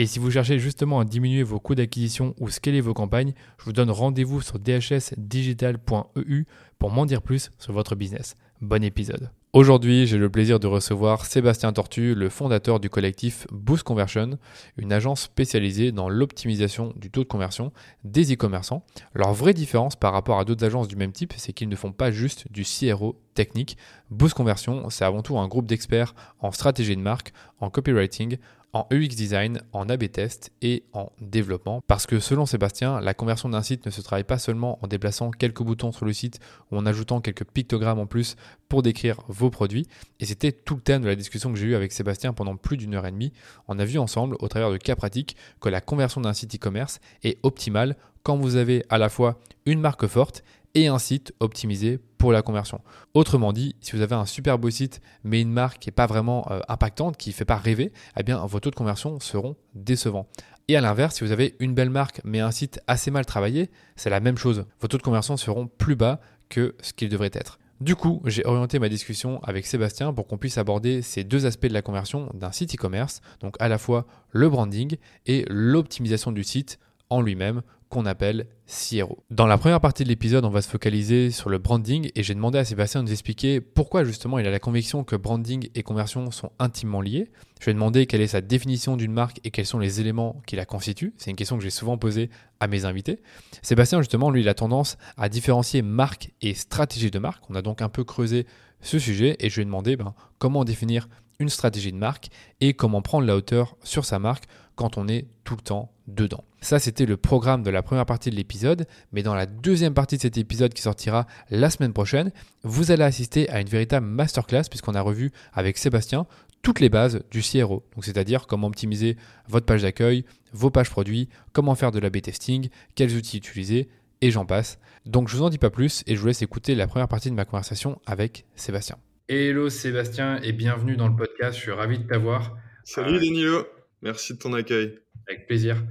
Et si vous cherchez justement à diminuer vos coûts d'acquisition ou scaler vos campagnes, je vous donne rendez-vous sur dhsdigital.eu pour m'en dire plus sur votre business. Bon épisode. Aujourd'hui, j'ai le plaisir de recevoir Sébastien Tortu, le fondateur du collectif Boost Conversion, une agence spécialisée dans l'optimisation du taux de conversion des e-commerçants. Leur vraie différence par rapport à d'autres agences du même type, c'est qu'ils ne font pas juste du CRO technique. Boost Conversion, c'est avant tout un groupe d'experts en stratégie de marque, en copywriting, en UX design, en AB test et en développement. Parce que selon Sébastien, la conversion d'un site ne se travaille pas seulement en déplaçant quelques boutons sur le site ou en ajoutant quelques pictogrammes en plus pour décrire vos produits. Et c'était tout le thème de la discussion que j'ai eue avec Sébastien pendant plus d'une heure et demie. On a vu ensemble, au travers de cas pratiques, que la conversion d'un site e-commerce est optimale quand vous avez à la fois une marque forte et un site optimisé pour la conversion. Autrement dit, si vous avez un super beau site mais une marque qui n'est pas vraiment euh, impactante, qui ne fait pas rêver, eh bien vos taux de conversion seront décevants. Et à l'inverse, si vous avez une belle marque mais un site assez mal travaillé, c'est la même chose. Vos taux de conversion seront plus bas que ce qu'ils devraient être. Du coup, j'ai orienté ma discussion avec Sébastien pour qu'on puisse aborder ces deux aspects de la conversion d'un site e-commerce, donc à la fois le branding et l'optimisation du site en lui-même qu'on appelle CRO. Dans la première partie de l'épisode, on va se focaliser sur le branding et j'ai demandé à Sébastien de nous expliquer pourquoi justement il a la conviction que branding et conversion sont intimement liés. Je lui ai demandé quelle est sa définition d'une marque et quels sont les éléments qui la constituent. C'est une question que j'ai souvent posée à mes invités. Sébastien justement, lui, il a tendance à différencier marque et stratégie de marque. On a donc un peu creusé ce sujet et je lui ai demandé ben, comment définir une stratégie de marque et comment prendre la hauteur sur sa marque quand on est tout le temps dedans. Ça, c'était le programme de la première partie de l'épisode, mais dans la deuxième partie de cet épisode qui sortira la semaine prochaine, vous allez assister à une véritable masterclass puisqu'on a revu avec Sébastien toutes les bases du CRO, donc c'est-à-dire comment optimiser votre page d'accueil, vos pages produits, comment faire de l'A/B testing, quels outils utiliser, et j'en passe. Donc je vous en dis pas plus et je vous laisse écouter la première partie de ma conversation avec Sébastien. Hello Sébastien et bienvenue dans le podcast. Je suis ravi de t'avoir. Salut euh, Danilo, merci de ton accueil. Avec plaisir.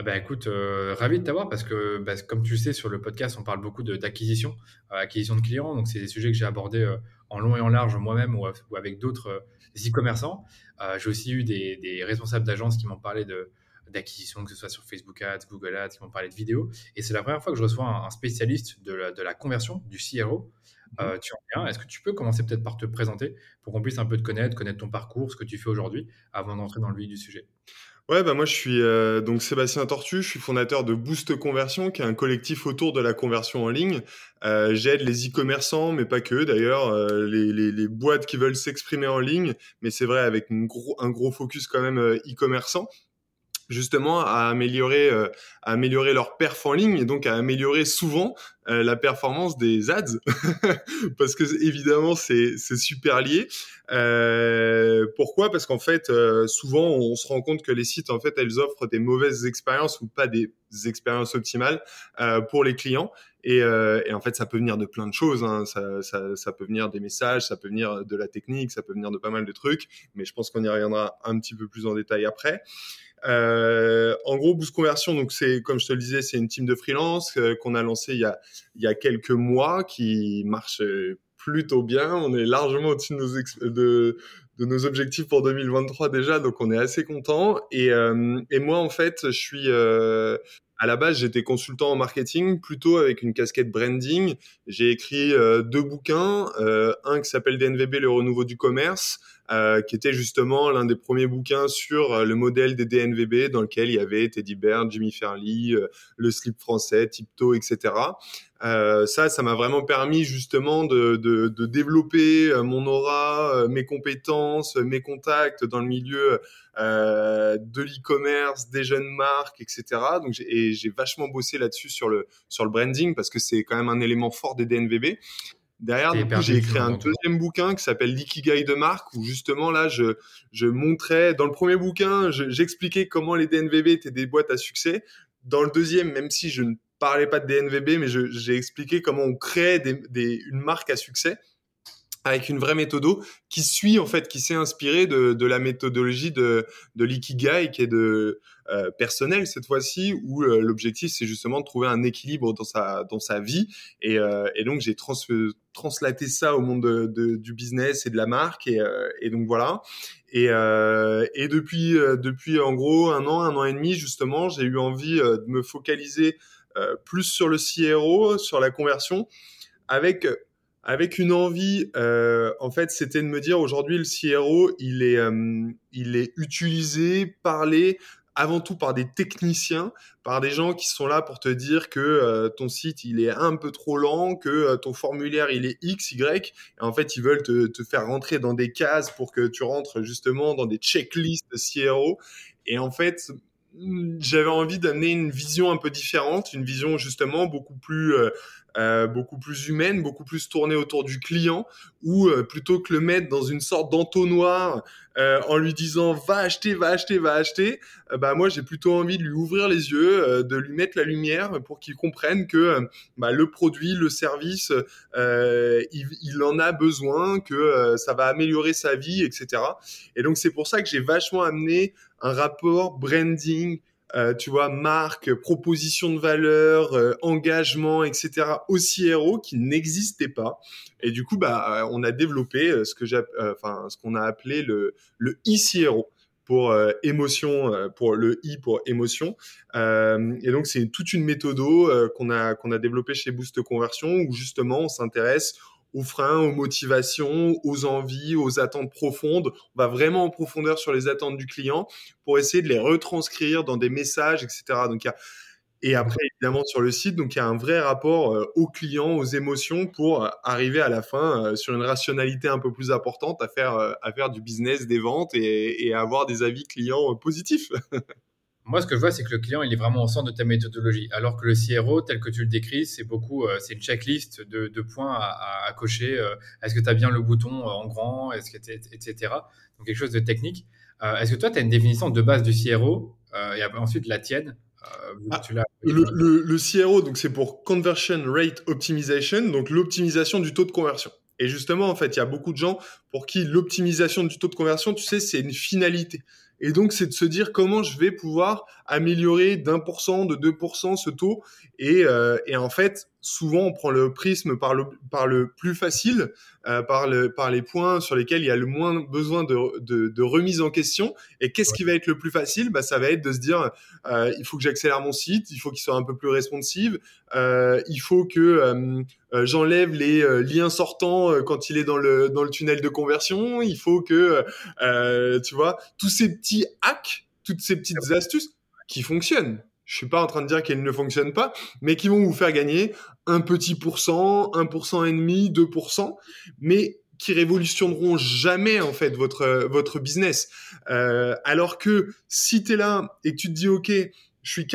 Ah ben écoute, euh, ravi de t'avoir parce que bah, comme tu le sais sur le podcast, on parle beaucoup d'acquisition, euh, acquisition de clients. Donc c'est des sujets que j'ai abordés euh, en long et en large moi-même ou, avec d'autres e-commerçants. j'ai aussi eu des, responsables d'agences qui m'ont parlé de d'acquisition, que ce soit sur Facebook Ads, Google Ads, qui m'ont parlé de vidéos. Et c'est la première fois que je reçois un, spécialiste de la, de la, conversion, du CRO. Mmh. tu en viens. Est-ce que tu peux commencer peut-être par te présenter pour qu'on puisse un peu te connaître, connaître ton parcours, ce que tu fais aujourd'hui, avant d'entrer dans le vif du sujet? Ouais, bah moi je suis euh, donc Sébastien Tortu, je suis fondateur de Boost Conversion, qui est un collectif autour de la conversion en ligne. Euh, J'aide les e-commerçants, mais pas que d'ailleurs, euh, les, boîtes qui veulent s'exprimer en ligne, mais c'est vrai avec gros, un gros focus quand même e-commerçant justement à améliorer, euh, à améliorer leur perf en ligne et donc à améliorer souvent euh, la performance des ads. Parce que évidemment c'est super lié. Euh, pourquoi? Parce qu'en fait euh, souvent on se rend compte que les sites en fait elles offrent des mauvaises expériences ou pas des expériences optimales pour les clients et, et, en fait ça peut venir de plein de choses. Hein. Ça, peut venir des messages, ça peut venir de la technique, ça peut venir de pas mal de trucs, mais je pense qu'on y reviendra un petit peu plus en détail après. Euh, en gros, Boost Conversion, donc c'est comme je te le disais, c'est une team de freelance euh, qu'on a lancé il y a, quelques mois, qui marche plutôt bien. On est largement au-dessus de nos, objectifs pour 2023 déjà, donc on est assez content. Et, euh, moi, en fait, je suis euh, à la base, j'étais consultant en marketing, plutôt avec une casquette branding. J'ai écrit euh, deux bouquins, un qui s'appelle DNVB, le renouveau du commerce, euh, qui était justement l'un des premiers bouquins sur euh, le modèle des DNVB, dans lequel il y avait Teddy Bear, Jimmy Fairley, euh, le slip français, Tiptoe, etc. Euh, ça, ça m'a vraiment permis justement de, de, de développer mon aura, mes compétences, mes contacts dans le milieu euh, de l'e-commerce, des jeunes marques, etc. Donc j'ai vachement bossé là-dessus sur le sur le branding parce que c'est quand même un élément fort des DNVB. Derrière, j'ai écrit un deuxième bouquin qui s'appelle L'Ikigai de marque, où justement là, je, je montrais, dans le premier bouquin, j'expliquais comment les DNVB étaient des boîtes à succès. Dans le deuxième, même si je ne parlais pas de DNVB, mais j'ai expliqué comment on crée des, des, une marque à succès avec une vraie méthode qui suit en fait, qui s'est inspirée de, de, la méthodologie de, de l'ikigai qui est de euh, personnel cette fois-ci où euh, l'objectif c'est justement de trouver un équilibre dans sa dans sa vie et, euh, et donc j'ai trans translaté ça au monde de, de, du business et de la marque et, euh, donc voilà. Et, euh, depuis depuis en gros un an un an et demi justement j'ai eu envie de me focaliser plus sur le CRO sur la conversion avec avec une envie, euh, en fait, c'était de me dire aujourd'hui le CRO, il est, euh, il est utilisé, parlé avant tout par des techniciens, par des gens qui sont là pour te dire que euh, ton site il est un peu trop lent, que euh, ton formulaire il est X, Y, et en fait ils veulent te, faire rentrer dans des cases pour que tu rentres justement dans des checklists CRO. Et en fait, j'avais envie d'amener une vision un peu différente, une vision justement beaucoup plus euh, euh, beaucoup plus humaine, beaucoup plus tournée autour du client, ou euh, plutôt que le mettre dans une sorte d'entonnoir euh, en lui disant va acheter, va acheter, va acheter, bah moi j'ai plutôt envie de lui ouvrir les yeux, de lui mettre la lumière pour qu'il comprenne que bah, le produit, le service, il, il, en a besoin, que ça va améliorer sa vie, etc. Et donc c'est pour ça que j'ai vachement amené un rapport branding, euh, tu vois, marque, proposition de valeur, euh, engagement, etc. au CRO qui n'existait pas. Et du coup, bah, euh, on a développé ce que j'ai, enfin, ce qu'on a appelé le le ICRO pour émotion, pour le I pour émotion. et donc c'est toute une méthode qu'on a qu'on a développé chez Boost Conversion où justement on s'intéresse aux freins, aux motivations, aux envies, aux attentes profondes. On va vraiment en profondeur sur les attentes du client pour essayer de les retranscrire dans des messages, etc. Donc, il y a... Et après, évidemment, sur le site, donc il y a un vrai rapport euh, aux clients, aux émotions pour euh, arriver à la fin euh, sur une rationalité un peu plus importante à faire, à faire du business, des ventes et avoir des avis clients positifs. Moi, ce que je vois, c'est que le client, il est vraiment au centre de ta méthodologie. Alors que le CRO, tel que tu le décris, c'est beaucoup, euh, c'est une checklist de, de points à, à, cocher. Euh, est-ce que tu as bien le bouton euh, en grand, est-ce que etc. Donc quelque chose de technique. est-ce que toi, tu as une définition de base du CRO et ensuite la tienne ah, le, le, le, CRO, donc c'est pour Conversion Rate Optimization, donc l'optimisation du taux de conversion. Et justement, en fait, il y a beaucoup de gens pour qui l'optimisation du taux de conversion, tu sais, c'est une finalité. Et donc, c'est de se dire comment je vais pouvoir améliorer d'un pour cent, de deux pour cent ce taux. Et, euh, et, en fait, souvent, on prend le prisme par le, par le plus facile, euh, par, le, par les points sur lesquels il y a le moins besoin de, de, de remise en question. Et qu'est-ce qui va être le plus facile? Bah, Ça va être de se dire, euh, il faut que j'accélère mon site, il faut qu'il soit un peu plus responsive, euh, il faut que j'enlève les liens sortants quand il est dans le, dans le tunnel de conversion, il faut que, tu vois, tous ces petits hacks, toutes ces petites astuces qui fonctionnent je suis pas en train de dire qu'elles ne fonctionnent pas, mais qui vont vous faire gagner un petit pourcent, un pourcent et demi, 2%, mais qui révolutionneront jamais en fait votre votre business. Euh, alors que si tu es là et que tu te dis ok, je, suis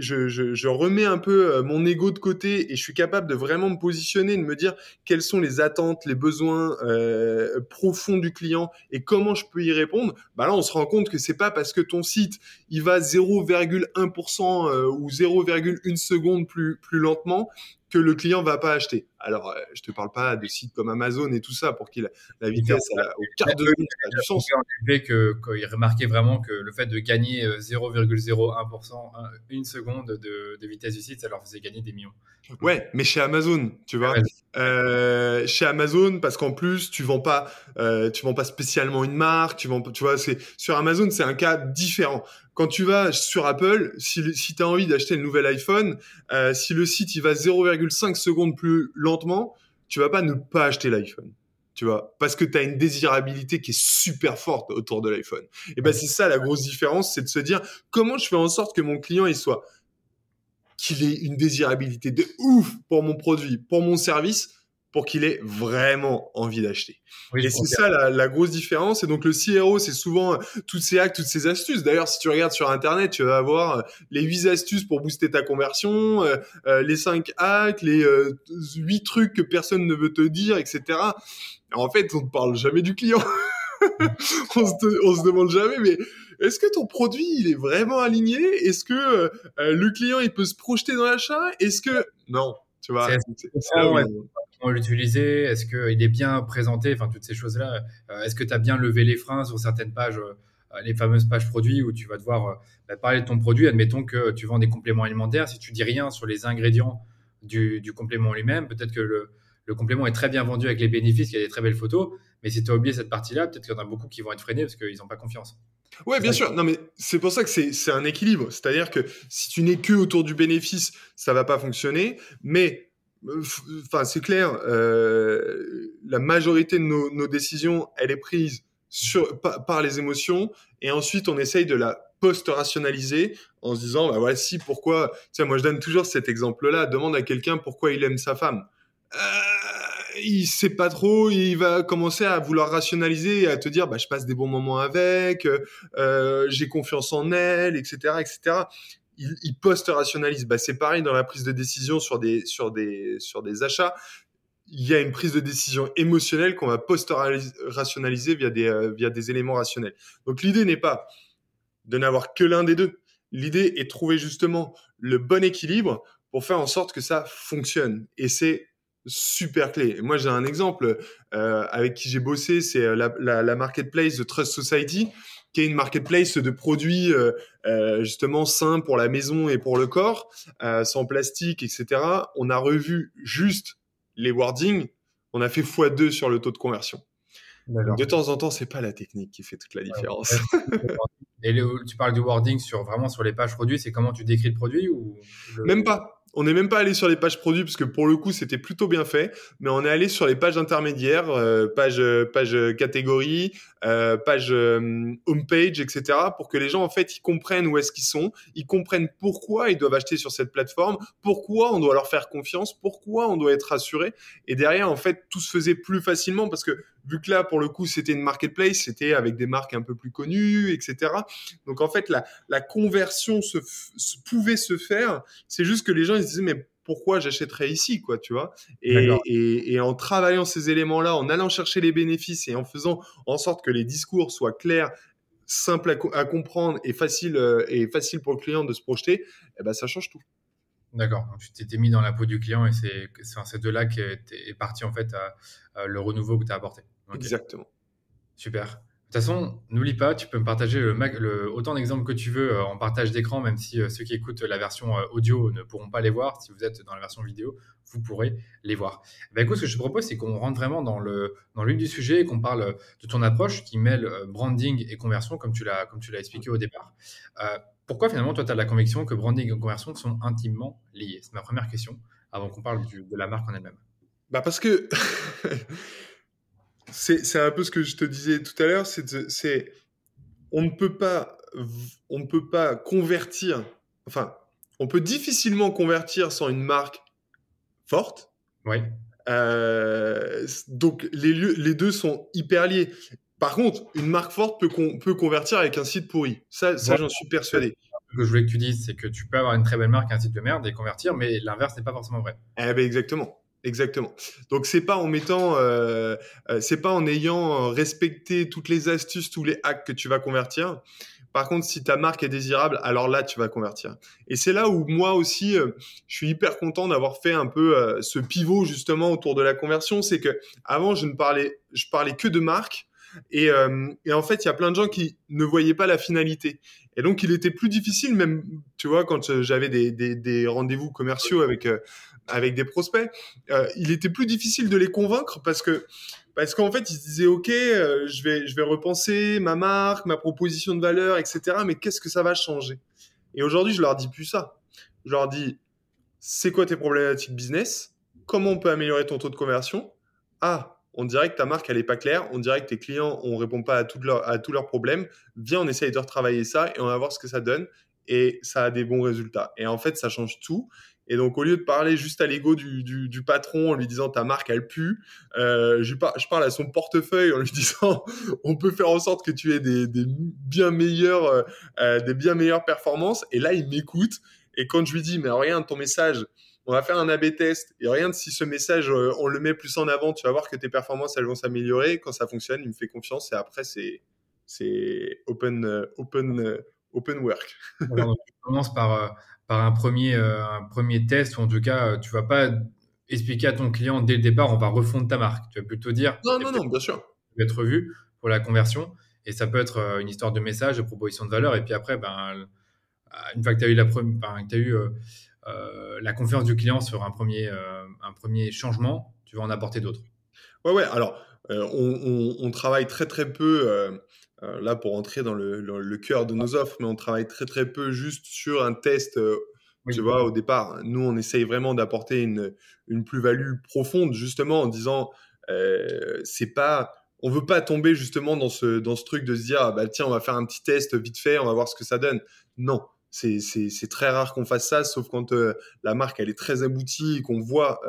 je, je, je, remets un peu euh, mon ego de côté et je suis capable de vraiment me positionner, de me dire quelles sont les attentes, les besoins euh, profonds du client et comment je peux y répondre. Bah là, on se rend compte que c'est pas parce que ton site il va 0,1% euh, ou 0,1 seconde plus plus lentement que le client va pas acheter. Alors, euh, je te parle pas de sites comme Amazon et tout ça pour qu'il la vitesse au quart de seconde a du sens. que qu'il remarquait vraiment que le fait de gagner 0,01% euh, une seconde de, de, vitesse du site, ça leur faisait gagner des millions. Ouais, mais chez Amazon, tu vois, euh, chez Amazon, parce qu'en plus tu vends pas, euh, tu vends pas spécialement une marque, tu vends, tu vois, c'est sur Amazon, c'est un cas différent. Quand tu vas sur Apple, si, si tu as envie d'acheter le nouvel iPhone, euh, si le site il va 0,5 secondes plus lentement, tu vas pas ne pas acheter l'iPhone. tu vois, parce que tu as une désirabilité qui est super forte autour de l'iPhone. Et ben c'est ça la grosse différence, c'est de se dire comment je fais en sorte que mon client il soit qu'il ait une désirabilité de ouf pour mon produit, pour mon service, pour qu'il ait vraiment envie d'acheter. et c'est ça la, grosse différence. Et donc le CRO, c'est souvent euh, toutes ces hacks, toutes ces astuces. D'ailleurs, si tu regardes sur Internet, tu vas avoir euh, les 8 astuces pour booster ta conversion, euh, les 5 hacks, les 8 trucs que personne ne veut te dire, etc. En fait, on ne parle jamais du client. on, se, on se demande jamais, mais est-ce que ton produit il est vraiment aligné? Est-ce que le client il peut se projeter dans l'achat? Est-ce que non, tu vois l'utiliser? Est-ce qu'il est bien présenté? Enfin, toutes ces choses-là. Euh, est-ce que tu as bien levé les freins sur certaines pages, euh, les fameuses pages produits où tu vas devoir euh, bah, parler de ton produit? Admettons que tu vends des compléments alimentaires. Si tu dis rien sur les ingrédients du, complément lui-même, peut-être que le, complément est très bien vendu avec les bénéfices, il y a des très belles photos. Mais si tu as oublié cette partie-là, peut-être qu'il y en a beaucoup qui vont être freinés parce qu'ils n'ont pas confiance. Ouais, bien sûr. Non, mais c'est pour ça que c'est un équilibre. C'est-à-dire que si tu n'es que autour du bénéfice, ça va pas fonctionner. Mais enfin, c'est clair, euh, la majorité de nos, décisions, elle est prise sur, par, les émotions, et ensuite on essaye de la post-rationaliser en se disant, bah voici pourquoi. Tu sais, moi je donne toujours cet exemple-là. Demande à quelqu'un pourquoi il aime sa femme. Euh, il sait pas trop, il va commencer à vouloir rationaliser et à te dire, bah je passe des bons moments avec, euh, j'ai confiance en elle, etc., etc il, post-rationalise. Bah, c'est pareil dans la prise de décision sur des achats. Il y a une prise de décision émotionnelle qu'on va post-rationaliser via des, euh, via des éléments rationnels. Donc l'idée n'est pas de n'avoir que l'un des deux. L'idée est de trouver justement le bon équilibre pour faire en sorte que ça fonctionne. Et c'est super clé. moi, j'ai un exemple euh, avec qui j'ai bossé, c'est euh, la, la, la, marketplace de Trust Society qui est une marketplace de produits euh, euh, justement sains pour la maison et pour le corps, euh, sans plastique, etc. On a revu juste les wordings, on a fait x2 sur le taux de conversion. de temps en temps, c'est pas la technique qui fait toute la différence. et tu parles du wording sur vraiment sur les pages produits, c'est comment tu décris le produit ou Même pas. On n'est même pas allé sur les pages produits parce que pour le coup c'était plutôt bien fait, mais on est allé sur les pages intermédiaires, euh, page page catégorie, euh, page euh, homepage, etc. pour que les gens en fait ils comprennent où est-ce qu'ils sont, ils comprennent pourquoi ils doivent acheter sur cette plateforme, pourquoi on doit leur faire confiance, pourquoi on doit être rassuré. Et derrière en fait tout se faisait plus facilement parce que vu que là pour le coup c'était une marketplace, c'était avec des marques un peu plus connues, etc. Donc en fait la la conversion se, se pouvait se faire. C'est juste que les gens ils se mais pourquoi j'achèterais ici, quoi, tu vois? Et, et, en travaillant ces éléments-là, en allant chercher les bénéfices et en faisant en sorte que les discours soient clairs, simples à, comprendre et facile euh, et facile pour le client de se projeter, eh ben ça change tout. D'accord. tu t'étais mis dans la peau du client et c'est de là qu'est est parti en fait le renouveau que tu as apporté. Exactement. Super. De toute façon, n'oublie pas, tu peux me partager le, autant d'exemples que tu veux euh, en partage d'écran, même si euh, ceux qui écoutent la version euh, audio ne pourront pas les voir. Si vous êtes dans la version vidéo, vous pourrez les voir. Ben, écoute, ce que je te propose, c'est qu'on rentre vraiment dans le dans l'une du sujet et qu'on parle de ton approche qui mêle branding et conversion, comme tu l'as comme tu l'as expliqué au départ. pourquoi finalement, toi, tu as la conviction que branding et conversion sont intimement liés? C'est ma première question, avant qu'on parle de la marque en elle-même. Bah parce que c'est un peu ce que je te disais tout à l'heure, c'est on ne peut pas on ne peut pas convertir, enfin, on peut difficilement convertir sans une marque forte. Oui. Euh, donc les, les deux sont hyper liés. Par contre, une marque forte peut, peut convertir avec un site pourri. Ça, ça j'en suis persuadé. Ce que je voulais que tu dises, c'est que tu peux avoir une très belle marque un site de merde et convertir, mais l'inverse n'est pas forcément vrai. Eh ben exactement. Exactement. Donc c'est pas en mettant, euh, euh, c'est pas en ayant respecté toutes les astuces, tous les hacks que tu vas convertir. Par contre, si ta marque est désirable, alors là tu vas convertir. Et c'est là où moi aussi, euh, je suis hyper content d'avoir fait un peu ce pivot justement autour de la conversion. C'est que avant je ne parlais, je parlais que de marque. Et en fait, il y a plein de gens qui ne voyaient pas la finalité. Et donc, il était plus difficile, même, tu vois, quand j'avais des, des, des rendez-vous commerciaux avec, avec des prospects, euh, il était plus difficile de les convaincre parce que parce qu'en fait, ils se disaient OK, euh, je vais je vais repenser ma marque, ma proposition de valeur, etc. Mais qu'est-ce que ça va changer? Et aujourd'hui, je leur dis plus ça. Je leur dis c'est quoi tes problématiques business? Comment on peut améliorer ton taux de conversion? Ah, on dirait que ta marque, elle n'est pas claire, on dirait que tes clients, on répond pas à, à tous leurs problèmes. Viens, on essaye de retravailler ça et on va voir ce que ça donne. Et ça a des bons résultats. Et en fait, ça change tout. Et donc, au lieu de parler juste à l'ego du, patron en lui disant ta marque, elle pue, euh, je, parle à son portefeuille en lui disant on peut faire en sorte que tu aies des, bien, meilleures, euh, des bien meilleures performances. Et là, il m'écoute. Et quand je lui dis mais regarde ton message, on va faire un A-B test et rien si ce message, on le met plus en avant, tu vas voir que tes performances, elles vont s'améliorer. Quand ça fonctionne, il me fait confiance et après, c'est, c'est open, open, open work. Alors, tu commences par, par un premier, euh, un premier test, ou en tout cas, euh, tu vas pas expliquer à ton client dès le départ, on va refondre ta marque. Tu vas plutôt dire. Non, non, non, bien sûr. Tu vas être revu pour la conversion. Et ça peut être euh, une histoire de message, de proposition de valeur. Et puis après, ben, une fois que tu as eu, la, as eu la confiance du client sur un premier, un premier changement, tu vas en apporter d'autres. Ouais, ouais. Alors, on, on, travaille très, très peu euh, là pour entrer dans le, cœur de nos offres, mais on travaille très très peu juste sur un test. Euh, tu vois, au départ, nous on essaye vraiment d'apporter une, une plus-value profonde, justement en disant, euh, c'est pas, on veut pas tomber justement dans ce dans ce truc de se dire, ah, bah tiens, on va faire un petit test vite fait, on va voir ce que ça donne. Non, c'est très rare qu'on fasse ça, sauf quand la marque elle est très aboutie et qu'on voit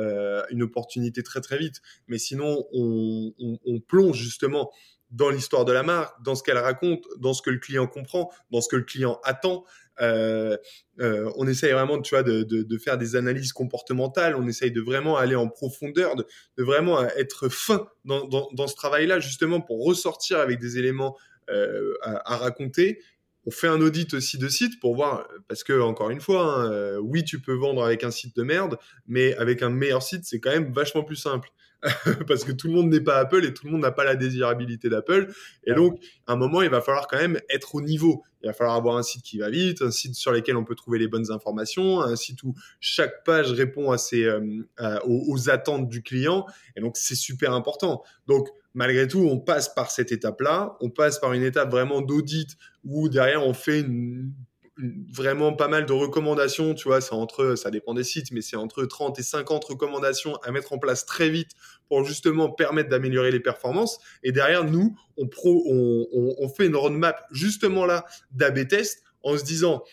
une opportunité très très vite. Mais sinon, on, on plonge justement dans l'histoire de la marque, dans ce qu'elle raconte, dans ce que le client comprend, dans ce que le client attend. Euh, euh, on essaye vraiment, tu vois, de, faire des analyses comportementales. On essaye de vraiment aller en profondeur, de, vraiment être fin dans, ce travail-là, justement pour ressortir avec des éléments euh, à, raconter. On fait un audit aussi de site pour voir, parce que encore une fois, hein, oui, tu peux vendre avec un site de merde, mais avec un meilleur site, c'est quand même vachement plus simple. parce que tout le monde n'est pas Apple et tout le monde n'a pas la désirabilité d'Apple. Et donc, à un moment, il va falloir quand même être au niveau. Il va falloir avoir un site qui va vite, un site sur lequel on peut trouver les bonnes informations, un site où chaque page répond à ses, euh, aux, attentes du client. Et donc, c'est super important. Donc, malgré tout, on passe par cette étape-là. On passe par une étape vraiment d'audit où derrière, on fait une vraiment pas mal de recommandations, tu vois, c'est entre, ça dépend des sites, mais c'est entre 30 et 50 recommandations à mettre en place très vite pour justement permettre d'améliorer les performances. Et derrière, nous, on, pro, on, on, fait une roadmap justement là d'AB test en se disant,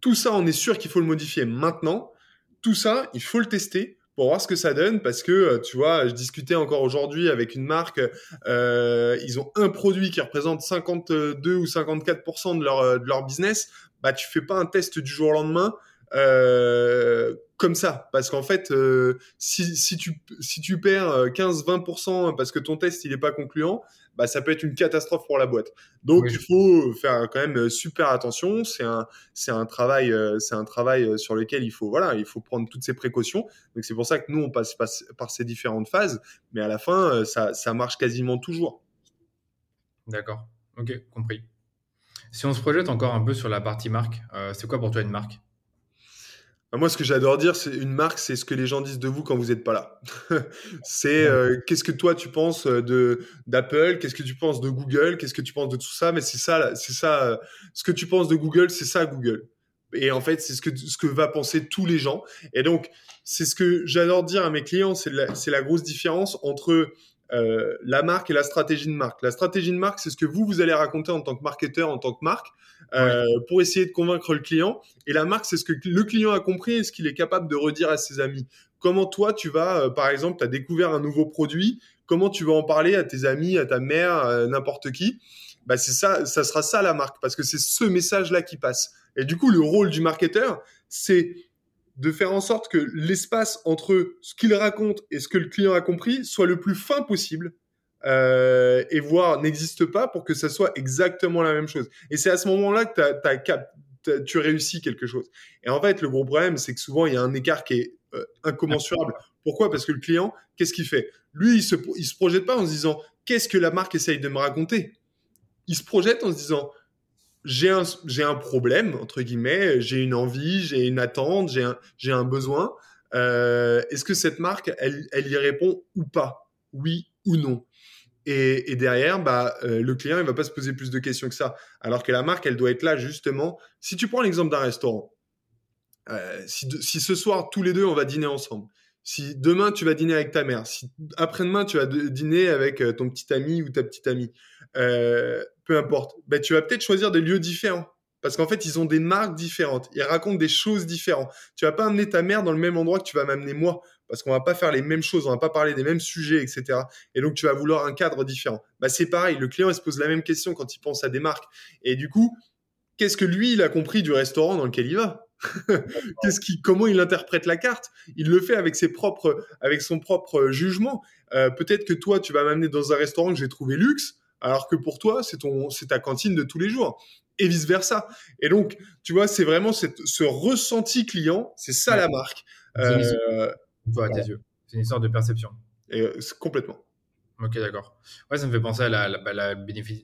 tout ça, on est sûr qu'il faut le modifier maintenant. Tout ça, il faut le tester pour voir ce que ça donne parce que euh, tu vois je discutais encore aujourd'hui avec une marque euh, ils ont un produit qui représente 52 ou 54% de leur, euh, de leur business. Bah tu fais pas un test du jour au lendemain euh, comme ça. Parce qu'en fait euh, si, si, tu si tu perds 15-20% parce que ton test il est pas concluant bah ça peut être une catastrophe pour la boîte. Donc il faut faire quand même super attention. C'est un c'est un travail euh, c'est un travail sur lequel il faut voilà il faut prendre toutes ces précautions. Donc c'est pour ça que nous on passe, passe, par ces différentes phases. Mais à la fin ça, ça marche quasiment toujours. D'accord. Ok compris. Si on se projette encore un peu sur la partie marque, euh, c'est quoi pour toi une marque? Moi, ce que j'adore dire, c'est une marque, c'est ce que les gens disent de vous quand vous n'êtes pas là. c'est euh, qu'est-ce que toi tu penses euh, de d'Apple, qu'est-ce que tu penses de Google, qu'est-ce que tu penses de tout ça? Mais c'est ça, c'est ça. ce que tu penses de Google, c'est ça Google. Et en fait, c'est ce que ce que va penser tous les gens. Et donc, c'est ce que j'adore dire à mes clients, c'est la, c'est la grosse différence entre euh, la marque et la stratégie de marque. La stratégie de marque, c'est ce que vous, vous allez raconter en tant que marketeur, en tant que marque, euh, pour essayer de convaincre le client. Et la marque, c'est ce que le client a compris et ce qu'il est capable de redire à ses amis. Comment toi, tu vas, euh, par exemple, tu as découvert un nouveau produit, comment tu vas en parler à tes amis, à ta mère, n'importe qui? Bah c'est ça, ça sera ça la marque, parce que c'est ce message-là qui passe. Et du coup, le rôle du marketeur, c'est de faire en sorte que l'espace entre ce qu'il raconte et ce que le client a compris soit le plus fin possible euh, et voire n'existe pas pour que ça soit exactement la même chose. Et c'est à ce moment-là que tu réussis quelque chose. Et en fait, le gros problème, c'est que souvent, il y a un écart qui est euh, incommensurable. Pourquoi? Parce que le client, qu'est-ce qu'il fait? Lui, il se, se projette pas en se disant, qu'est-ce que la marque essaye de me raconter? Il se projette en se disant, j'ai un, j'ai un problème, entre guillemets, j'ai une envie, j'ai une attente, j'ai un, j'ai un besoin. Euh, est-ce que cette marque, elle, elle y répond ou pas? Oui ou non? Et, et, derrière, bah, euh, le client, il va pas se poser plus de questions que ça. Alors que la marque, elle doit être là justement. Si tu prends l'exemple d'un restaurant, euh, si, si, ce soir, tous les deux, on va dîner ensemble, si demain tu vas dîner avec ta mère, si après-demain tu vas dîner avec euh, ton petit ami ou ta petite amie, euh, peu importe, ben, tu vas peut-être choisir des lieux différents. Parce qu'en fait, ils ont des marques différentes. Ils racontent des choses différentes. Tu vas pas amener ta mère dans le même endroit que tu vas m'amener moi. Parce qu'on va pas faire les mêmes choses, on va pas parler des mêmes sujets, etc. Et donc, tu vas vouloir un cadre différent. Bah, c'est pareil. Le client, se pose la même question quand il pense à des marques. Et du coup, qu'est-ce que lui, il a compris du restaurant dans lequel il va? Qu'est-ce qui, comment il interprète la carte? Il le fait avec ses propres, avec son propre jugement. Euh, peut-être que toi, tu vas m'amener dans un restaurant que j'ai trouvé luxe, alors que pour toi, c'est ton, c'est ta cantine de tous les jours, et vice versa. Et donc, tu vois, c'est vraiment cette, ce ressenti client, c'est ça la marque. Euh, tes yeux. C'est une histoire de perception. Et, euh, complètement. Ok, d'accord. Ouais, ça me fait penser à la, la, bah, la,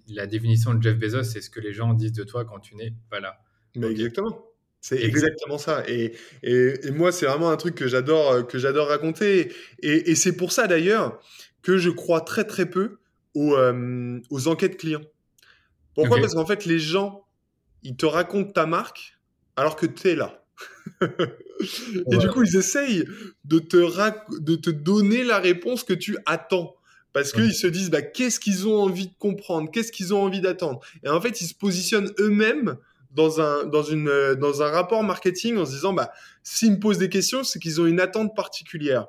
la définition de Jeff Bezos, c'est ce que les gens disent de toi quand tu n'es pas là. Mais exactement. C'est exactement ça. Et, et, moi, c'est vraiment un truc que j'adore, euh, que j'adore raconter. Et, et c'est pour ça d'ailleurs que je crois très très peu aux, euh, aux enquêtes clients. Pourquoi? Parce qu'en fait, les gens, ils te racontent ta marque alors que tu es là. et du coup, ils essayent de te, de te donner la réponse que tu attends. Parce qu'ils se disent, bah, qu'est-ce qu'ils ont envie de comprendre? Qu'est-ce qu'ils ont envie d'attendre? Et en fait, ils se positionnent eux-mêmes dans un, dans, une, euh, dans un rapport marketing en se disant, bah, s'ils me posent des questions, c'est qu'ils ont une attente particulière.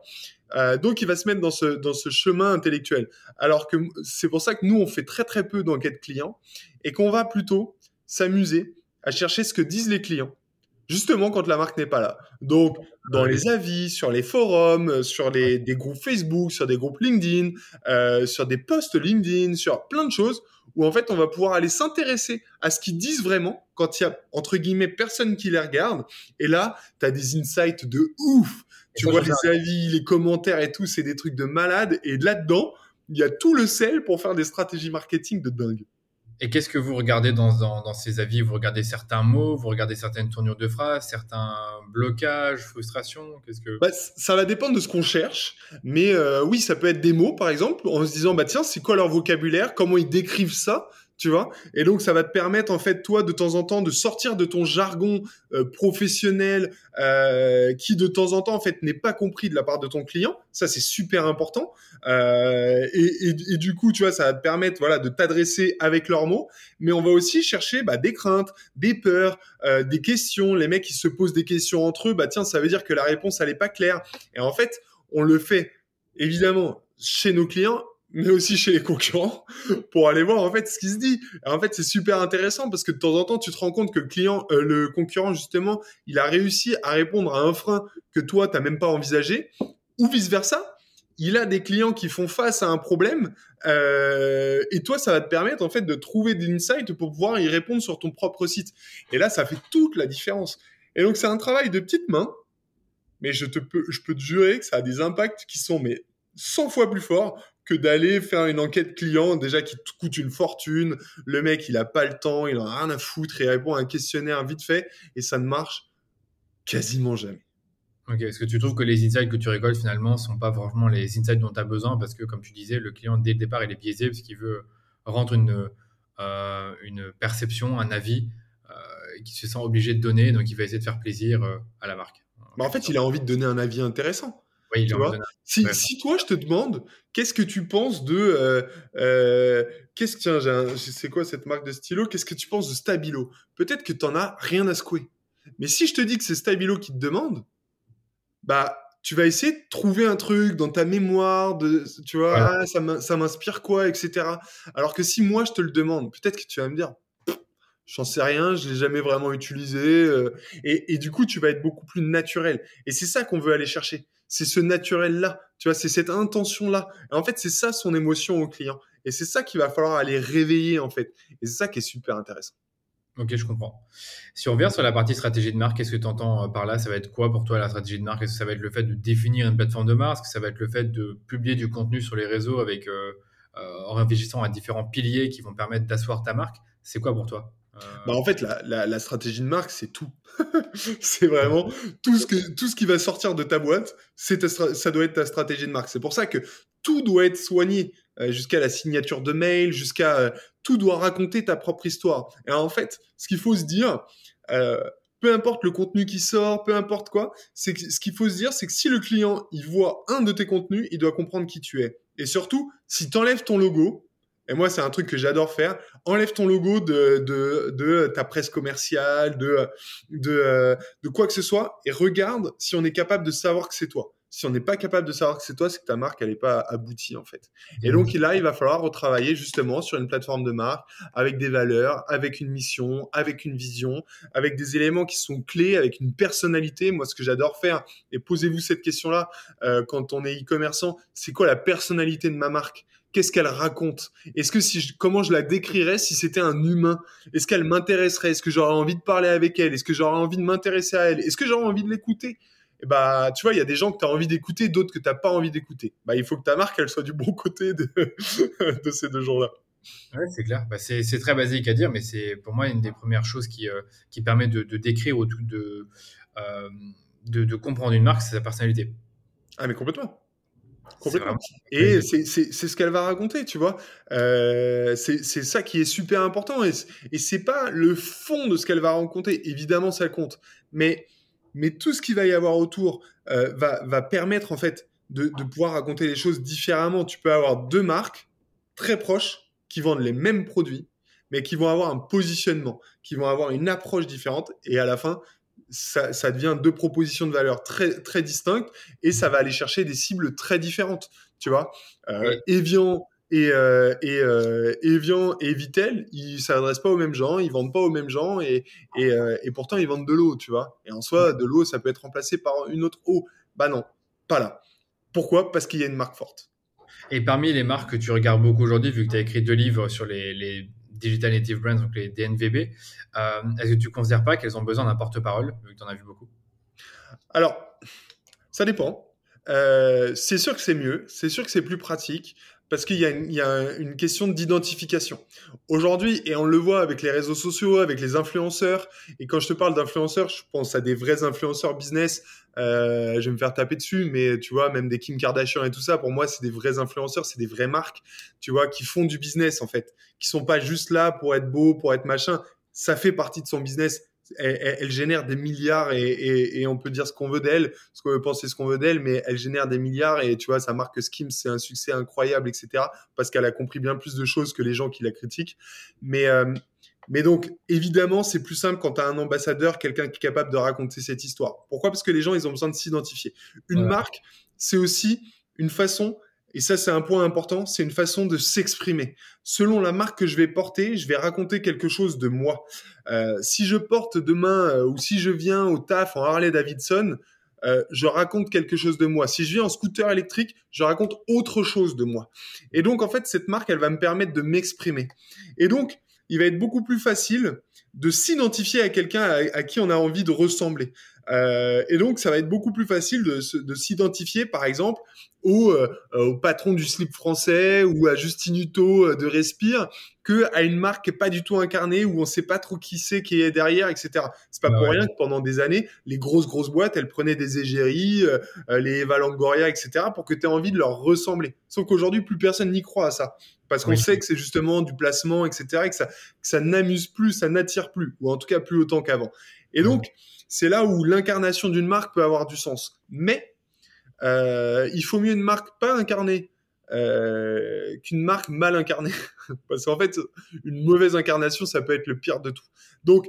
Euh, donc, il va se mettre dans ce, dans ce chemin intellectuel. Alors que c'est pour ça que nous, on fait très très peu d'enquête client et qu'on va plutôt s'amuser à chercher ce que disent les clients, justement quand la marque n'est pas là. Donc, dans les avis, sur les forums, sur les, des groupes Facebook, sur des groupes LinkedIn, euh, sur des posts LinkedIn, sur plein de choses où en fait on va pouvoir aller s'intéresser à ce qu'ils disent vraiment quand il y a entre guillemets personne qui les regarde. Et là, tu as des insights de ouf. Tu vois les avis, les commentaires et tout, c'est des trucs de malade. Et là-dedans, il y a tout le sel pour faire des stratégies marketing de dingue. Et qu'est-ce que vous regardez dans, dans, ces avis? Vous regardez certains mots, vous regardez certaines tournures de phrases, certains blocages, frustrations? Qu'est-ce que bah, Ça va dépendre de ce qu'on cherche, mais euh, oui, ça peut être des mots, par exemple, en se disant bah tiens, c'est quoi leur vocabulaire? Comment ils décrivent ça? Tu vois. Et donc ça va te permettre en fait toi de temps en temps de sortir de ton jargon euh, professionnel euh, qui de temps en temps en fait n'est pas compris de la part de ton client. Ça c'est super important. Euh, et, et, du coup tu vois ça va te permettre voilà de t'adresser avec leurs mots. Mais on va aussi chercher bah, des craintes des peurs euh, des questions. Les mecs qui se posent des questions entre eux. Bah tiens ça veut dire que la réponse elle est pas claire. Et en fait on le fait évidemment chez nos clients mais aussi chez les concurrents pour aller voir en fait ce qui se dit. en fait, c'est super intéressant parce que de temps en temps, tu te rends compte que le client, euh, le concurrent justement, il a réussi à répondre à un frein que toi t'as même pas envisagé, ou vice versa. Il a des clients qui font face à un problème euh, et toi, ça va te permettre en fait de trouver des insights pour pouvoir y répondre sur ton propre site. Et là, ça fait toute la différence. Et donc, c'est un travail de petite main, mais je te peux, je peux te jurer que ça a des impacts qui sont mais 100 fois plus forts que d'aller faire une enquête client déjà qui te coûte une fortune. Le mec, il a pas le temps, il en a rien à foutre, il répond à un questionnaire vite fait et ça ne marche quasiment jamais. Ok, est-ce que tu trouves que les insights que tu récoltes finalement sont pas vraiment les insights dont tu as besoin parce que comme tu disais, le client dès le départ il est biaisé parce qu'il veut rendre une, euh, une perception, un avis euh, qui se sent obligé de donner, donc il va essayer de faire plaisir euh, à la marque. Bah en fait, il a envie de donner un avis intéressant. Oui, tu vois? si, si, toi, je te demande, qu'est-ce que tu penses de... Euh, euh, qu'est-ce que, c'est quoi cette marque de stylo? Qu'est-ce que tu penses de Stabilo? Peut-être que tu n'en as rien à secouer. Mais si je te dis que c'est Stabilo qui te demande, bah, tu vas essayer de trouver un truc dans ta mémoire, de, tu vois, ah, ça m'inspire quoi, etc. Alors que si moi, je te le demande, peut-être que tu vas me dire, j'en sais rien, je l'ai jamais vraiment utilisé. Euh, et, et, du coup, tu vas être beaucoup plus naturel. Et c'est ça qu'on veut aller chercher c'est ce naturel-là, tu vois, c'est cette intention-là. En fait, c'est ça son émotion au client. Et c'est ça qu'il va falloir aller réveiller, en fait. Et c'est ça qui est super intéressant. Ok, je comprends. Si on revient sur la partie stratégie de marque, qu'est-ce que tu entends euh, par là? Ça va être quoi pour toi la stratégie de marque? Est-ce que ça va être le fait de définir une plateforme de marque? Est-ce que ça va être le fait de publier du contenu sur les réseaux avec, euh, euh, en réfléchissant à différents piliers qui vont permettre d'asseoir ta marque? C'est quoi pour toi? Bah en fait, la, stratégie de marque, c'est tout. c'est vraiment tout ce, qui va sortir de ta boîte, ça doit être ta stratégie de marque. C'est pour ça que tout doit être soigné, euh, jusqu'à la signature de mail, jusqu'à... Euh, tout doit raconter ta propre histoire. Et en fait, ce qu'il faut se dire, euh, peu importe le contenu qui sort, peu importe quoi, c'est ce qu'il faut se dire, c'est que si le client il voit un de tes contenus, il doit comprendre qui tu es. Et surtout, si tu enlèves ton logo, et moi c'est un truc que j'adore faire, enlève ton logo de, de, de ta presse commerciale, de, de, de quoi que ce soit, et regarde si on est capable de savoir que c'est toi si on n'est pas capable de savoir que c'est toi, c'est que ta marque, elle n'est pas aboutie, en fait. Et donc, là, il va falloir retravailler justement sur une plateforme de marque avec des valeurs, avec une mission, avec une vision, avec des éléments qui sont clés, avec une personnalité. Moi, ce que j'adore faire, et posez-vous cette question-là euh, quand on est e-commerçant, c'est quoi la personnalité de ma marque? Qu'est-ce qu'elle raconte? Est-ce que si comment je la décrirais si c'était un humain? Est-ce qu'elle m'intéresserait? Est-ce que j'aurais envie de parler avec elle? Est-ce que j'aurais envie de m'intéresser à elle? Est-ce que j'aurais envie de l'écouter? Bah, tu vois, il y a des gens que tu as envie d'écouter, d'autres que tu n'as pas envie d'écouter. Bah, il faut que ta marque, elle soit du bon côté de, de ces deux gens-là. Ouais, c'est clair. Bah, c'est très basique à dire, mais c'est pour moi une des premières choses qui, euh, qui permet de, de décrire ou de, euh, de, de, comprendre une marque, c'est sa personnalité. Ah, mais complètement. Complètement. Et c'est ce qu'elle va raconter, tu vois. Euh, c'est ça qui est super important. Et, et c'est pas le fond de ce qu'elle va raconter. Évidemment, ça compte. Mais mais tout ce qu'il va y avoir autour euh, va, va, permettre en fait de, de, pouvoir raconter les choses différemment. Tu peux avoir deux marques très proches qui vendent les mêmes produits, mais qui vont avoir un positionnement, qui vont avoir une approche différente, et à la fin, ça, ça devient deux propositions de valeur très, très distinctes, et ça va aller chercher des cibles très différentes. Tu vois, euh, Evian et, euh, et, euh, Evian et Vitel, ils s'adressent pas aux mêmes gens, ils vendent pas aux mêmes gens et, et, et pourtant ils vendent de l'eau, tu vois. Et en soi, de l'eau, ça peut être remplacé par une autre eau. Bah non, pas là. Pourquoi? Parce qu'il y a une marque forte. Et parmi les marques que tu regardes beaucoup aujourd'hui, vu que tu as écrit deux livres sur les, les Digital Native Brands, donc les DNVB, euh, est-ce que tu considères pas qu'elles ont besoin d'un porte-parole, vu que tu en as vu beaucoup? Alors, ça dépend. Euh, c'est sûr que c'est mieux, c'est sûr que c'est plus pratique parce qu'il y a, une, y a une question d'identification. Aujourd'hui, et on le voit avec les réseaux sociaux, avec les influenceurs, et quand je te parle d'influenceurs, je pense à des vrais influenceurs business, euh, je vais me faire taper dessus, mais tu vois, même des Kim Kardashian et tout ça, pour moi, c'est des vrais influenceurs, c'est des vraies marques, tu vois, qui font du business, en fait, qui sont pas juste là pour être beau, pour être machin, ça fait partie de son business elle, génère des milliards et, on peut dire ce qu'on veut d'elle, ce qu'on veut penser ce qu'on veut d'elle, mais elle génère des milliards et tu vois, sa marque Skims, c'est un succès incroyable, etc. Parce qu'elle a compris bien plus de choses que les gens qui la critiquent. Mais, euh, mais donc, évidemment, c'est plus simple quand tu as un ambassadeur, quelqu'un qui est capable de raconter cette histoire. Pourquoi? Parce que les gens, ils ont besoin de s'identifier. Une marque, c'est aussi une façon et ça, c'est un point important, c'est une façon de s'exprimer. Selon la marque que je vais porter, je vais raconter quelque chose de moi. Euh, si je porte demain euh, ou si je viens au taf en Harley Davidson, euh, je raconte quelque chose de moi. Si je viens en scooter électrique, je raconte autre chose de moi. Et donc, en fait, cette marque, elle va me permettre de m'exprimer. Et donc, il va être beaucoup plus facile de s'identifier à quelqu'un à, qui on a envie de ressembler. Euh, et donc, ça va être beaucoup plus facile de, de s'identifier, par exemple, au, euh, au, patron du slip français ou à Justin Hutto euh, de Respire que à une marque pas du tout incarnée où on sait pas trop qui c'est qui est derrière, etc. C'est pas pour rien que pendant des années, les grosses grosses boîtes, elles prenaient des égéries, euh, les Eva Longoria, etc. pour que tu aies envie de leur ressembler. Sauf qu'aujourd'hui, plus personne n'y croit à ça. Parce qu'on sait que c'est justement du placement, etc. et que ça, que ça n'amuse plus, ça n'attire plus, ou en tout cas plus autant qu'avant. Et donc, c'est là où l'incarnation d'une marque peut avoir du sens. Mais euh, il faut mieux une marque pas incarnée euh, qu'une marque mal incarnée. Parce qu'en fait, une mauvaise incarnation, ça peut être le pire de tout. Donc,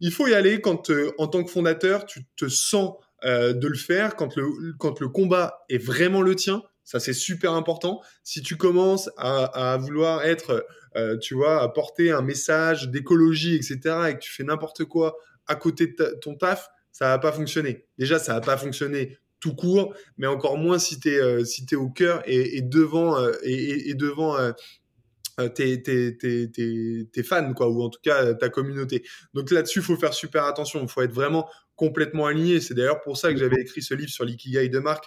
il faut y aller quand, euh, en tant que fondateur, tu te sens euh, de le faire, quand le, quand le combat est vraiment le tien. Ça, c'est super important. Si tu commences à, à vouloir être, euh, tu vois, à porter un message d'écologie, etc., et que tu fais n'importe quoi à côté de ton taf, ça va pas fonctionner. Déjà, ça va pas fonctionner tout court, mais encore moins si tu es, euh, si au cœur et, devant, et, devant euh, euh, tes, tes, tes, tes, fans, quoi, ou en tout cas ta communauté. Donc là-dessus, il faut faire super attention. Il faut être vraiment complètement aligné. C'est d'ailleurs pour ça que j'avais écrit ce livre sur l'ikigai de marque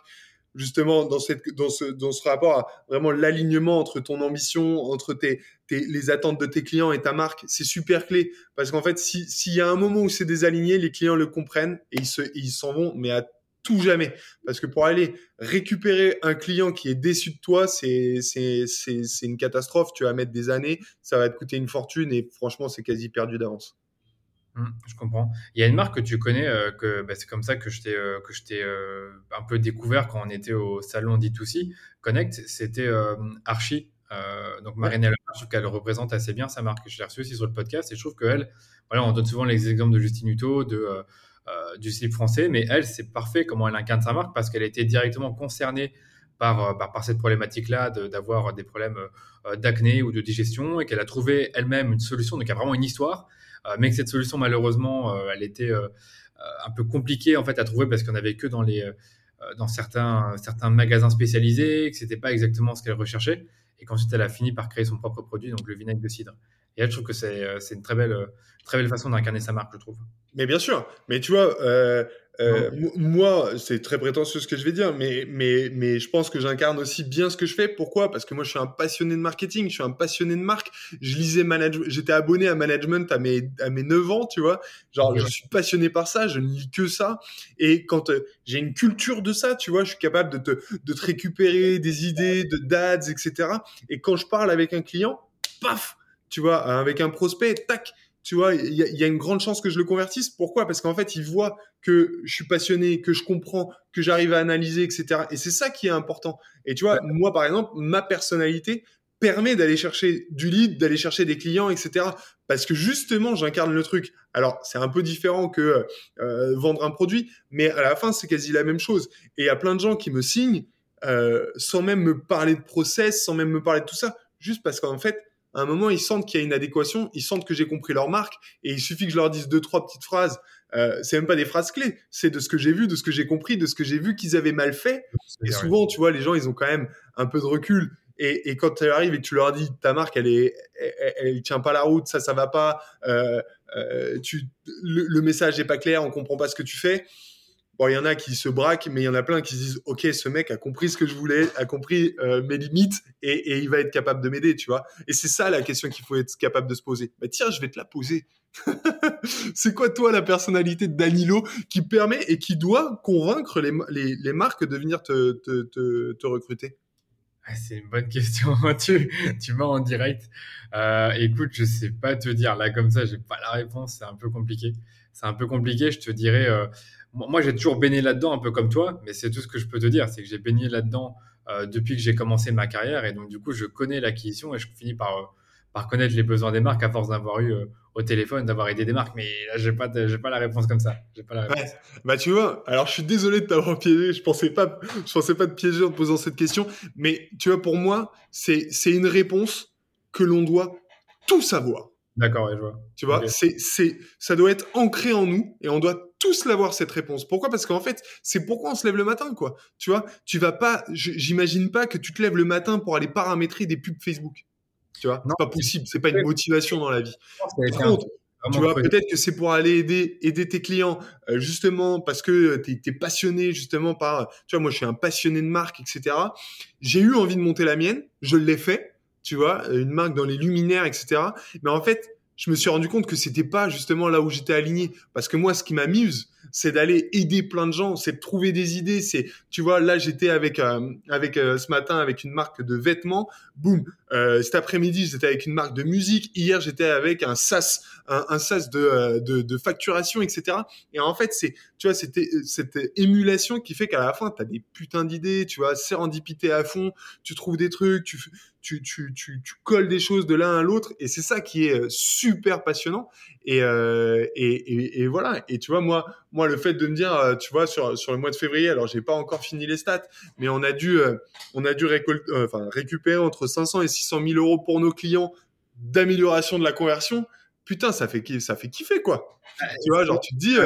justement dans, cette, dans, ce, dans ce rapport à vraiment l'alignement entre ton ambition, entre tes, tes, les attentes de tes clients et ta marque, c'est super clé. Parce qu'en fait, s'il y a un moment où c'est désaligné, les clients le comprennent et ils s'en vont, mais à tout jamais. Parce que pour aller récupérer un client qui est déçu de toi, c'est, c'est, c'est, c'est une catastrophe. Tu vas mettre des années, ça va te coûter une fortune et franchement, c'est quasi perdu d'avance. Mmh, je comprends. Il y a une marque que tu connais, euh, que bah, c'est comme ça que je t'ai euh, que je t'ai euh, un peu découvert quand on était au salon D2C Connect. C'était Archie. donc Marine je trouve qu'elle représente assez bien sa marque. Je l'ai reçue aussi sur le podcast et je trouve qu'elle, voilà, on donne souvent les exemples de Justine Hutto, de du slip français, mais elle, c'est parfait comment elle incarne sa marque parce qu'elle a été directement concernée par, par, par cette problématique-là d'avoir des problèmes d'acné ou de digestion et qu'elle a trouvé elle-même une solution. Donc il y a vraiment une histoire. Euh, mais que cette solution, malheureusement, euh, elle était euh, un peu compliquée en fait à trouver parce qu'on avait que dans les dans certains, certains magasins spécialisés, que c'était pas exactement ce qu'elle recherchait, et qu'ensuite elle a fini par créer son propre produit, donc le vinaigre de cidre. Et elle, je trouve que c'est une très belle, très belle façon d'incarner sa marque, je trouve. Mais bien sûr, mais tu vois, moi, c'est très prétentieux ce que je vais dire, mais, mais, mais je pense que j'incarne aussi bien ce que je fais. Pourquoi? Parce que moi, je suis un passionné de marketing, je suis un passionné de marque. Je lisais management, j'étais abonné à management à mes, à mes 9 ans, tu vois. Genre, je suis passionné par ça, je ne lis que ça. Et quand euh, j'ai une culture de ça, tu vois, je suis capable de te, de te récupérer des idées, de dads, etc. Et quand je parle avec un client, paf, tu vois, avec un prospect, tac, tu vois, il y, a une grande chance que je le convertisse. Pourquoi? Parce qu'en fait, il voit que je suis passionné, que je comprends, que j'arrive à analyser, etc. Et c'est ça qui est important. Et tu vois, moi, par exemple, ma personnalité permet d'aller chercher du lead, d'aller chercher des clients, etc. Parce que justement, j'incarne le truc. Alors, c'est un peu différent que euh, vendre un produit, mais à la fin, c'est quasi la même chose. Et il y a plein de gens qui me signent euh, sans même me parler de process, sans même me parler de tout ça, juste parce qu'en fait, à un moment, ils sentent qu'il y a une adéquation, ils sentent que j'ai compris leur marque, et il suffit que je leur dise deux, trois petites phrases. Euh, c'est même pas des phrases clés, c'est de ce que j'ai vu, de ce que j'ai compris, de ce que j'ai vu qu'ils avaient mal fait. Et souvent, tu vois, les gens, ils ont quand même un peu de recul. Et, quand tu arrives et que tu leur dis ta marque, elle est, elle, tient pas la route, ça, ça va pas, euh, euh, tu, le, le, message est pas clair, on comprend pas ce que tu fais. Bon, il y en a qui se braquent, mais il y en a plein qui se disent Ok, ce mec a compris ce que je voulais, a compris euh, mes limites et, il va être capable de m'aider, tu vois. Et c'est ça la question qu'il faut être capable de se poser. Bah, tiens, je vais te la poser. c'est quoi, toi, la personnalité de Danilo qui permet et qui doit convaincre les, les, les marques de venir te, te, te, te recruter? Ah, c'est une bonne question. tu, tu m'as en direct. Euh, écoute, je sais pas te dire. Là, comme ça, j'ai pas la réponse. C'est un peu compliqué. C'est un peu compliqué. Je te dirais, euh, moi, j'ai toujours baigné là-dedans, un peu comme toi, mais c'est tout ce que je peux te dire, c'est que j'ai baigné là-dedans euh, depuis que j'ai commencé ma carrière, et donc du coup, je connais l'acquisition et je finis par, euh, par connaître les besoins des marques à force d'avoir eu euh, au téléphone, d'avoir aidé des marques, mais là, j'ai pas, j'ai pas la réponse comme ça. J'ai pas la réponse. Bah, tu vois, alors je suis désolé de t'avoir piégé, je pensais pas, je pensais pas te piéger en te posant cette question, mais tu vois, pour moi, c'est, c'est une réponse que l'on doit tout savoir. D'accord, je vois. Tu vois, c'est, c'est, ça doit être ancré en nous et on doit tous l'avoir cette réponse. Pourquoi? Parce qu'en fait, c'est pourquoi on se lève le matin, quoi. Tu vois, tu vas pas, j'imagine pas que tu te lèves le matin pour aller paramétrer des pubs Facebook. Tu vois, c'est pas possible, c'est pas une motivation dans la vie. Par contre, tu vois, peut-être que c'est pour aller aider, aider tes clients, euh, justement, parce que tu es, passionné, justement, par, tu vois, moi, je suis un passionné de marque, etc. J'ai eu envie de monter la mienne, je l'ai fait, tu vois, une marque dans les luminaires, etc. Mais en fait, je me suis rendu compte que c'était pas justement là où j'étais aligné. Parce que moi, ce qui m'amuse, c'est d'aller aider plein de gens, c'est de trouver des idées. C'est, tu vois, là j'étais avec euh, avec euh, ce matin avec une marque de vêtements. Boum. Euh, cet après-midi j'étais avec une marque de musique. Hier j'étais avec un sas, un, un sas de, de, de facturation, etc. Et en fait c'est, tu vois, c'était cette émulation qui fait qu'à la fin t'as des putains d'idées. Tu vois, sérendipité à fond. Tu trouves des trucs. Tu tu, tu, tu, tu colles des choses de l'un à l'autre et c'est ça qui est super passionnant et, et, et, et, voilà et tu vois moi moi, le fait de me dire, euh, tu vois, sur, sur le mois de février, alors j'ai pas encore fini les stats, mais on a dû, euh, on a dû récolter, euh, enfin, récupérer entre 500 et 600 000 euros pour nos clients d'amélioration de la conversion. Putain, ça fait, ça fait kiffer, quoi. tu vois, genre, tu te dis,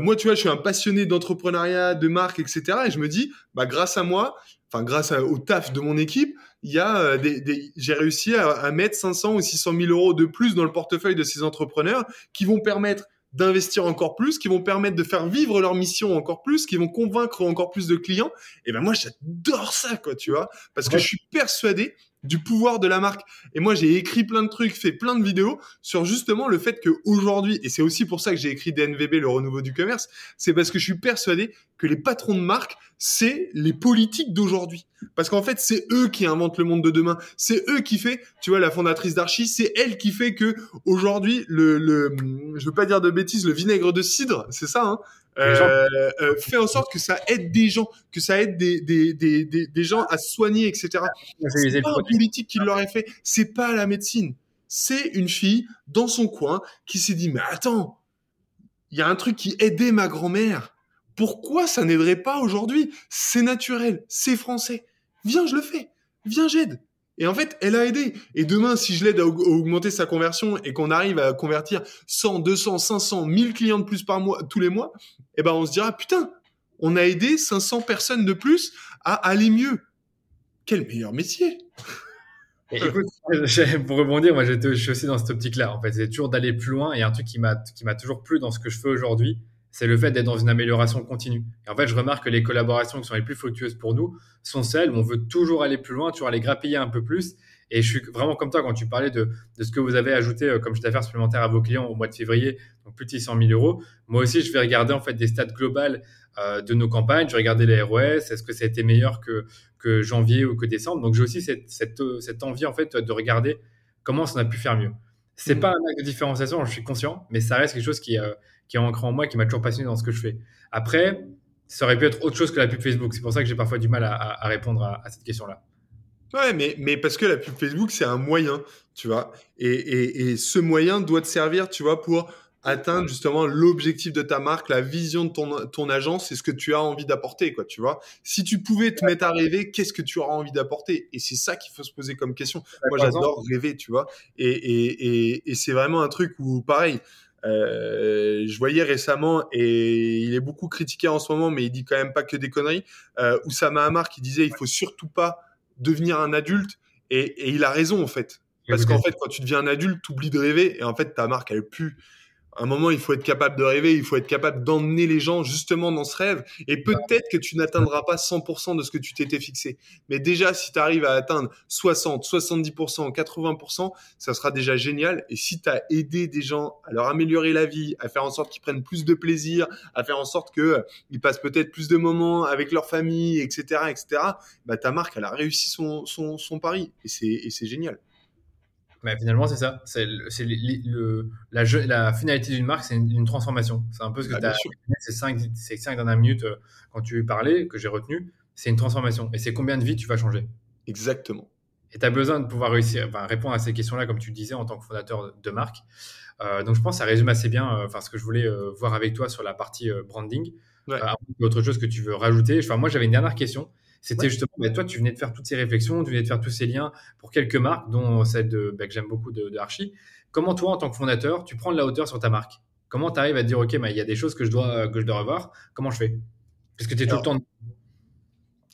moi, tu vois, je suis un passionné d'entrepreneuriat, de marque, etc. Et je me dis, bah, grâce à moi, enfin, grâce au taf de mon équipe, il y a des, des j'ai réussi à, à, mettre 500 ou 600 000 euros de plus dans le portefeuille de ces entrepreneurs qui vont permettre d'investir encore plus, qui vont permettre de faire vivre leur mission encore plus, qui vont convaincre encore plus de clients. Et ben moi j'adore ça quoi, tu vois, parce que je suis persuadé du pouvoir de la marque. Et moi, j'ai écrit plein de trucs, fait plein de vidéos sur justement le fait que aujourd'hui, et c'est aussi pour ça que j'ai écrit DNVB, le renouveau du commerce, c'est parce que je suis persuadé que les patrons de marque, c'est les politiques d'aujourd'hui. Parce qu'en fait, c'est eux qui inventent le monde de demain. C'est eux qui fait, tu vois, la fondatrice d'Archie, c'est elle qui fait que aujourd'hui, le, le, je veux pas dire de bêtises, le vinaigre de cidre, c'est ça, hein, euh, euh, fait en sorte que ça aide des gens, que ça aide des, des, des, des, des gens à soigner, etc. C'est pas un politique qui l'aurait fait, c'est pas la médecine. C'est une fille dans son coin qui s'est dit, mais attends, il y a un truc qui aidait ma grand-mère. Pourquoi ça n'aiderait pas aujourd'hui? C'est naturel, c'est français. Viens, je le fais. Viens, j'aide. Et en fait, elle a aidé. Et demain, si je l'aide à augmenter sa conversion et qu'on arrive à convertir 100, 200, 500, 1000 clients de plus par mois, tous les mois, eh ben, on se dira, putain, on a aidé 500 personnes de plus à aller mieux. Quel meilleur métier! écoute, pour rebondir, moi, je suis aussi dans cette optique-là. En fait, c'est toujours d'aller plus loin. Et un truc qui m'a, qui m'a toujours plu dans ce que je fais aujourd'hui, c'est le fait d'être dans une amélioration continue. Et en fait, je remarque que les collaborations qui sont les plus fructueuses pour nous sont celles où on veut toujours aller plus loin, toujours aller grappiller un peu plus. Et je suis vraiment comme toi quand tu parlais de, de ce que vous avez ajouté euh, comme chiffre d'affaires supplémentaire à vos clients au mois de février, donc plus de 600 000 euros. Moi aussi, je vais regarder en fait des stats globales euh, de nos campagnes. Je vais regarder les ROS. Est-ce que ça a été meilleur que, que janvier ou que décembre? Donc j'ai aussi cette, cette, cette, envie en fait de regarder comment ça a pu faire mieux. C'est mmh. pas un acte de différenciation, je suis conscient, mais ça reste quelque chose qui, euh, qui est ancré en moi, qui m'a toujours passionné dans ce que je fais. Après, ça aurait pu être autre chose que la pub Facebook. C'est pour ça que j'ai parfois du mal à, répondre à, cette question-là. Ouais, mais, mais parce que la pub Facebook, c'est un moyen, tu vois. Et, et, ce moyen doit te servir, tu vois, pour atteindre justement l'objectif de ta marque, la vision de ton, ton agence, c'est ce que tu as envie d'apporter, quoi, tu vois. Si tu pouvais te mettre à rêver, qu'est-ce que tu auras envie d'apporter? Et c'est ça qu'il faut se poser comme question. Moi, j'adore rêver, tu vois. Et, et, et c'est vraiment un truc où, pareil, euh, je voyais récemment, et il est beaucoup critiqué en ce moment, mais il dit quand même pas que des conneries, euh, Oussama Hamar qui disait il faut surtout pas devenir un adulte, et, et il a raison en fait. Parce qu'en fait, quand tu deviens un adulte, tu oublies de rêver, et en fait, ta marque, elle pue un moment, il faut être capable de rêver, il faut être capable d'emmener les gens justement dans ce rêve. Et peut-être que tu n'atteindras pas 100% de ce que tu t'étais fixé. Mais déjà, si tu arrives à atteindre 60, 70%, 80%, ça sera déjà génial. Et si tu as aidé des gens à leur améliorer la vie, à faire en sorte qu'ils prennent plus de plaisir, à faire en sorte qu'ils euh, passent peut-être plus de moments avec leur famille, etc., etc., bah, ta marque, elle a réussi son, son, son pari. Et c'est génial. Mais finalement, c'est ça. C'est le, la, la, finalité d'une marque, c'est une, transformation. C'est un peu ce que bah, tu as ces cinq, ces cinq dernières minutes euh, quand tu parlais, que j'ai retenu. C'est une transformation. Et c'est combien de vies tu vas changer Exactement. Et tu as besoin de pouvoir réussir, enfin, répondre à ces questions-là, comme tu le disais, en tant que fondateur de marque. Euh, donc, je pense que ça résume assez bien euh, enfin, ce que je voulais voir avec toi sur la partie branding. Ouais. autre chose que tu veux rajouter enfin, Moi, j'avais une dernière question. C'était justement, bah, toi, tu venais de faire toutes ces réflexions, tu venais de faire tous ces liens pour quelques marques, dont celle de, bah, que j'aime beaucoup de, de, Archie. Comment toi, en tant que fondateur, tu prends de la hauteur sur ta marque? Comment tu arrives à te dire, OK, bah, il y a des choses que je dois, que je dois revoir? Comment je fais? Parce que tu es tout le temps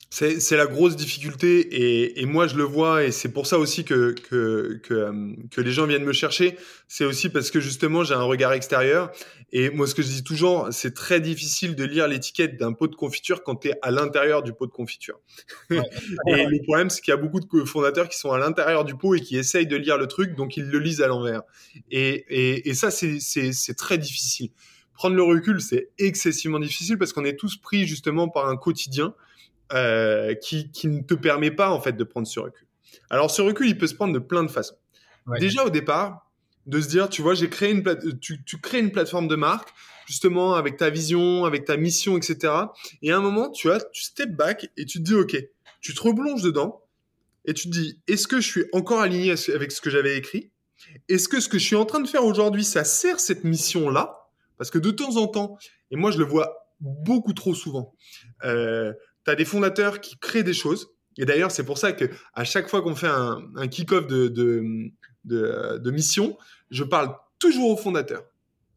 c'est la grosse difficulté et, et, moi je le vois et c'est pour ça aussi que, que, que, euh, que, les gens viennent me chercher. C'est aussi parce que justement j'ai un regard extérieur et moi ce que je dis toujours, c'est très difficile de lire l'étiquette d'un pot de confiture quand tu es à l'intérieur du pot de confiture. et le problème c'est qu'il y a beaucoup de fondateurs qui sont à l'intérieur du pot et qui essayent de lire le truc donc ils le lisent à l'envers. Et, et, et ça c'est très difficile. Prendre le recul c'est excessivement difficile parce qu'on est tous pris justement par un quotidien euh, qui, qui, ne te permet pas en fait de prendre ce recul. Alors ce recul, il peut se prendre de plein de façons. Déjà au départ, de se dire, tu vois, j'ai créé une tu, tu crées une plateforme de marque justement avec ta vision, avec ta mission, etc. Et à un moment, tu as, tu step back et tu te dis, ok, tu te replonges dedans et tu te dis, est-ce que je suis encore aligné avec ce que j'avais écrit? Est-ce que ce que je suis en train de faire aujourd'hui, ça sert cette mission-là? Parce que de temps en temps, et moi je le vois beaucoup trop souvent, euh, tu as des fondateurs qui créent des choses. Et d'ailleurs, c'est pour ça que à chaque fois qu'on fait un, un kick-off de, de, de, de, mission, je parle toujours aux fondateurs.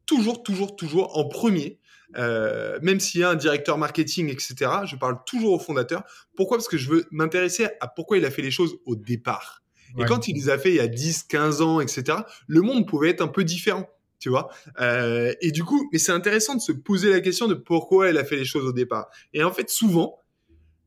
Toujours, toujours, toujours en premier. Euh, même s'il y a un directeur marketing, etc., je parle toujours aux fondateurs. Pourquoi? Parce que je veux m'intéresser à pourquoi il a fait les choses au départ. Et quand il les a fait il y a 10, 15 ans, etc., le monde pouvait être un peu différent tu vois. Euh, et du coup, mais c'est intéressant de se poser la question de pourquoi elle a fait les choses au départ. Et en fait, souvent,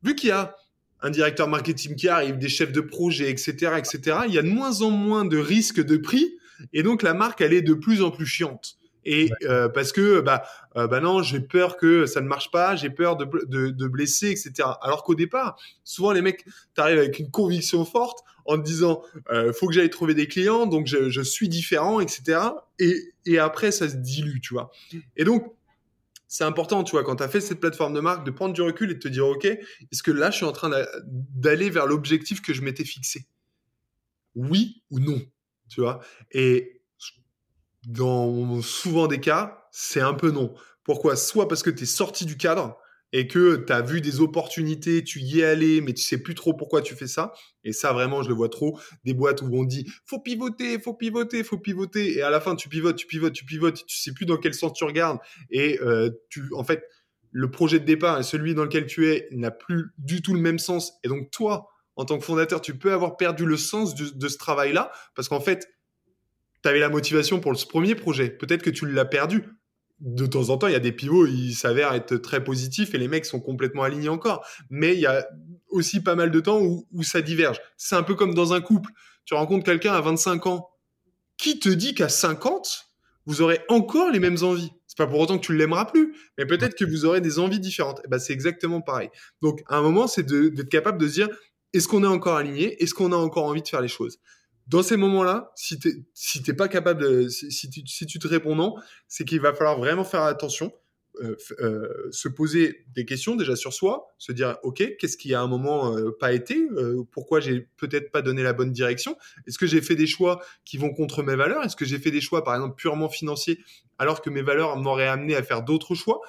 vu qu'il y a un directeur marketing qui arrive, des chefs de projet, etc., etc., il y a de moins en moins de risques de prix. Et donc, la marque, elle est de plus en plus chiante. Et euh, parce que bah euh, bah non, j'ai peur que ça ne marche pas, j'ai peur de, de, de, blesser, etc. Alors qu'au départ, souvent les mecs, t'arrives avec une conviction forte en te disant, euh, faut que j'aille trouver des clients, donc je, je suis différent, etc. Et, et après, ça se dilue, tu vois. Et donc, c'est important, tu vois, quand tu as fait cette plateforme de marque, de prendre du recul et de te dire, OK, est-ce que là, je suis en train d'aller vers l'objectif que je m'étais fixé? Oui ou non, tu vois? Et dans souvent des cas, c'est un peu non. Pourquoi? Soit parce que tu es sorti du cadre et que tu as vu des opportunités, tu y es allé, mais tu sais plus trop pourquoi tu fais ça. Et ça, vraiment, je le vois trop. Des boîtes où on dit faut pivoter, faut pivoter, faut pivoter. Et à la fin, tu pivotes, tu pivotes, tu pivotes, tu sais plus dans quel sens tu regardes. Et euh, tu, en fait, le projet de départ celui dans lequel tu es n'a plus du tout le même sens. Et donc, toi, en tant que fondateur, tu peux avoir perdu le sens de, de ce travail-là parce qu'en fait, tu avais la motivation pour ce premier projet. Peut-être que tu l'as perdu. De temps en temps, il y a des pivots, ils s'avèrent être très positifs et les mecs sont complètement alignés encore. Mais il y a aussi pas mal de temps où, ça diverge. C'est un peu comme dans un couple. Tu rencontres quelqu'un à 25 ans. Qui te dit qu'à 50, vous aurez encore les mêmes envies? C'est pas pour autant que tu l'aimeras plus, mais peut-être que vous aurez des envies différentes. Et ben, c'est exactement pareil. Donc, à un moment, c'est d'être capable de se dire est-ce qu'on est encore aligné? Est-ce qu'on a encore envie de faire les choses? Dans ces moments-là, si tu si t'es pas capable, de, si, tu, si tu te réponds non, c'est qu'il va falloir vraiment faire attention, euh, euh, se poser des questions déjà sur soi, se dire ok, qu'est-ce qui a à un moment euh, pas été, euh, pourquoi j'ai peut-être pas donné la bonne direction, est-ce que j'ai fait des choix qui vont contre mes valeurs, est-ce que j'ai fait des choix par exemple purement financiers alors que mes valeurs m'auraient amené à faire d'autres choix?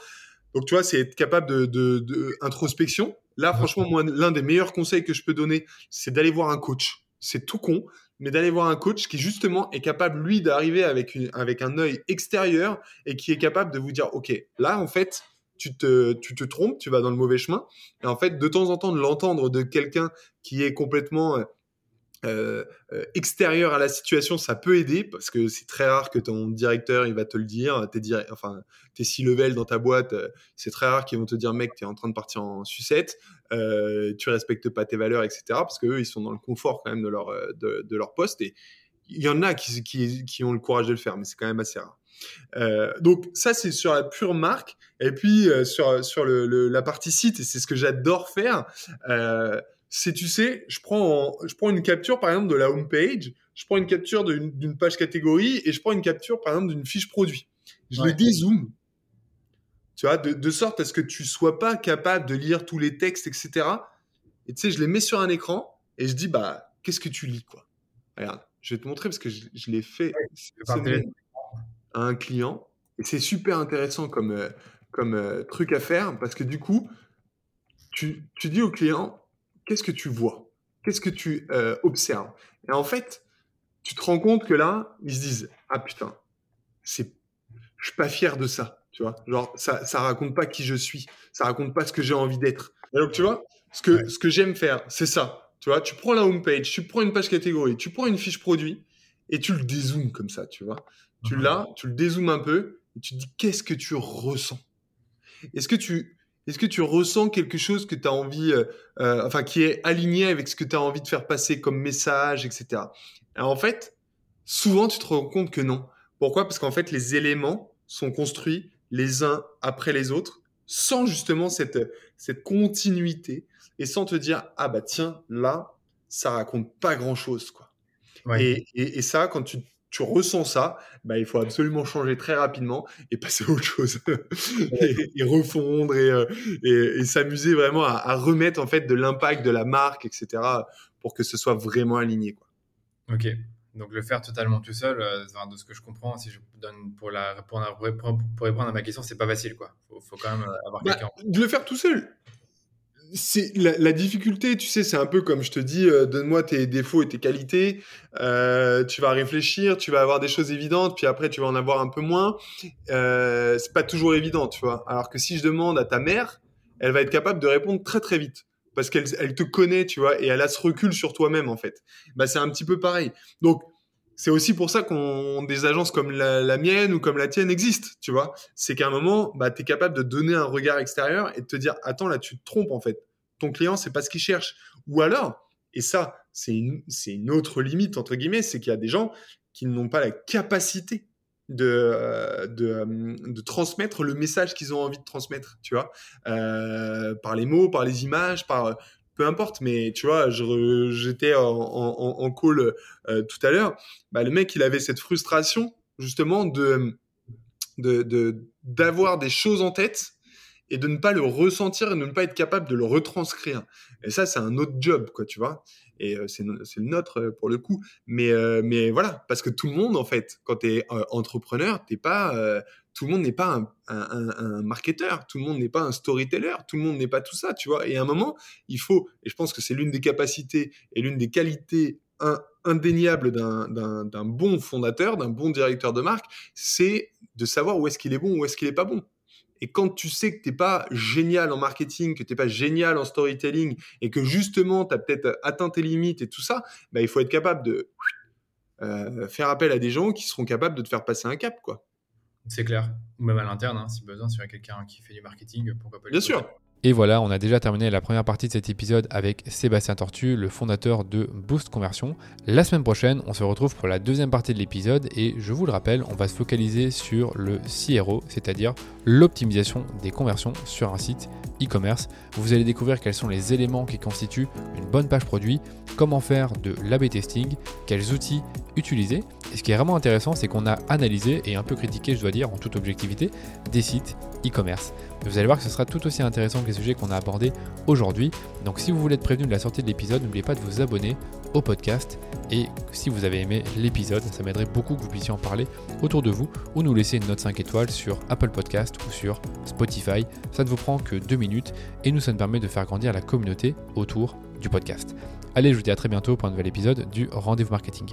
Donc tu vois, c'est être capable de, de, de introspection. Là, franchement, moi, l'un des meilleurs conseils que je peux donner, c'est d'aller voir un coach. C'est tout con, mais d'aller voir un coach qui justement est capable, lui, d'arriver avec, une, avec un œil extérieur et qui est capable de vous dire, OK, là, en fait, tu te, tu te trompes, tu vas dans le mauvais chemin. Et en fait, de temps en temps, de l'entendre de quelqu'un qui est complètement euh, euh, extérieur à la situation, ça peut aider parce que c'est très rare que ton directeur il va te le dire. T'es enfin, t'es si level dans ta boîte, euh, c'est très rare qu'ils vont te dire mec, t'es en train de partir en sucette, euh, tu respectes pas tes valeurs, etc. Parce que eux, ils sont dans le confort quand même de leur de, leur poste et il y en a qui, qui, ont le courage de le faire, mais c'est quand même assez rare. Donc ça c'est sur la pure marque et puis sur sur le, la partie site et c'est ce que j'adore faire. C'est, tu sais, je prends, je prends une capture, par exemple, de la home page, je prends une capture d'une page catégorie et je prends une capture, par exemple, d'une fiche produit. Je ouais. les dézoome. Tu vois, de, de, sorte à ce que tu sois pas capable de lire tous les textes, etc. Et tu sais, je les mets sur un écran et je dis, bah, qu'est-ce que tu lis, quoi? Regarde, je vais te montrer parce que je, je l'ai fait ouais, à un client. Et c'est super intéressant comme, euh, comme euh, truc à faire parce que du coup, tu, tu dis au client, qu'est-ce que tu vois? Qu'est-ce que tu euh, observes? Et en fait, tu te rends compte que là, ils se disent ah putain, c'est, je suis pas fier de ça, tu vois? Genre ça, ça raconte pas qui je suis, ça raconte pas ce que j'ai envie d'être. donc tu vois, ce que ouais. ce que j'aime faire, c'est ça. Tu vois, tu prends la home page, tu prends une page catégorie, tu prends une fiche produit et tu le dézoomes comme ça, tu vois? Tu l'as, tu le dézoomes un peu et tu te dis qu'est-ce que tu ressens? Est-ce que tu est-ce que tu ressens quelque chose que tu as envie, euh, euh, enfin, qui est aligné avec ce que tu as envie de faire passer comme message, etc. Alors, en fait, souvent, tu te rends compte que non. Pourquoi? Parce qu'en fait, les éléments sont construits les uns après les autres, sans justement cette, cette continuité et sans te dire, ah bah tiens, là, ça raconte pas grand-chose, quoi. Ouais. Et, et, et, ça, quand tu tu ressens ça, bah, il faut absolument changer très rapidement et passer à autre chose et, et, refondre et, euh, et, et s'amuser vraiment à, à, remettre en fait de l'impact de la marque, etc. pour que ce soit vraiment aligné. Quoi. Ok. Donc le faire totalement tout seul, euh, de ce que je comprends, si je donne pour la répondre à, pour répondre à ma question, c'est pas facile quoi. Faut, faut quand même euh, avoir bah, quelqu'un. De le faire tout seul, c'est la, la, difficulté, tu sais, c'est un peu comme je te dis, euh, donne-moi tes défauts et tes qualités. Euh, tu vas réfléchir, tu vas avoir des choses évidentes, puis après tu vas en avoir un peu moins. Euh, c'est pas toujours évident, tu vois. Alors que si je demande à ta mère, elle va être capable de répondre très très vite parce qu'elle elle te connaît, tu vois, et elle a ce recul sur toi-même en fait. Bah c'est un petit peu pareil. Donc c'est aussi pour ça qu'on des agences comme la, mienne ou comme la tienne existent, tu vois. C'est qu'à un moment, bah, tu es capable de donner un regard extérieur et de te dire, attends, là, tu te trompes, en fait. ton client, c'est pas ce qu'il cherche. Ou alors, et ça, c'est une, autre limite, entre guillemets, c'est qu'il y a des gens qui n'ont pas la capacité de, euh, de, euh, de, transmettre le message qu'ils ont envie de transmettre, tu vois, euh, par les mots, par les images, par peu importe, mais tu vois, j'étais en, call tout à l'heure, bah, le mec, il avait cette frustration justement de d'avoir de, des choses en tête et de ne pas le ressentir et de ne pas être capable de le retranscrire. Et ça, c'est un autre job, quoi, tu vois. Et euh, c'est le nôtre euh, pour le coup. Mais, euh, mais voilà, parce que tout le monde, en fait, quand tu es entrepreneur, t'es pas, tout le monde n'est pas un, marketeur, tout le monde n'est pas un storyteller, tout le monde n'est pas tout ça, tu vois. Et à un moment, il faut, et je pense que c'est l'une des capacités et l'une des qualités indéniables d'un bon fondateur, d'un bon directeur de marque, c'est de savoir où est-ce qu'il est bon, où est-ce qu'il n'est pas bon. Et quand tu sais que tu n'es pas génial en marketing, que tu n'es pas génial en storytelling et que justement tu as peut-être atteint tes limites et tout ça, bah, il faut être capable de euh, faire appel à des gens qui seront capables de te faire passer un cap. quoi. C'est clair. Ou même à l'interne, hein, si besoin, si y a quelqu'un qui fait du marketing, pourquoi pas Bien sûr. Et voilà, on a déjà terminé la première partie de cet épisode avec Sébastien Tortu, le fondateur de Boost Conversion. La semaine prochaine, on se retrouve pour la deuxième partie de l'épisode et je vous le rappelle, on va se focaliser sur le CRO, c'est-à-dire l'optimisation des conversions sur un site e-commerce. Vous allez découvrir quels sont les éléments qui constituent une bonne page produit, comment faire de l'AB testing, quels outils utiliser. Et ce qui est vraiment intéressant, c'est qu'on a analysé et un peu critiqué, je dois dire, en toute objectivité, des sites e-commerce. Vous allez voir que ce sera tout aussi intéressant que sujets qu'on a abordés aujourd'hui. Donc si vous voulez être prévenu de la sortie de l'épisode, n'oubliez pas de vous abonner au podcast. Et si vous avez aimé l'épisode, ça m'aiderait beaucoup que vous puissiez en parler autour de vous ou nous laisser une note 5 étoiles sur Apple Podcast ou sur Spotify. Ça ne vous prend que 2 minutes et nous, ça nous permet de faire grandir la communauté autour du podcast. Allez, je vous dis à très bientôt pour un nouvel épisode du Rendez-vous Marketing.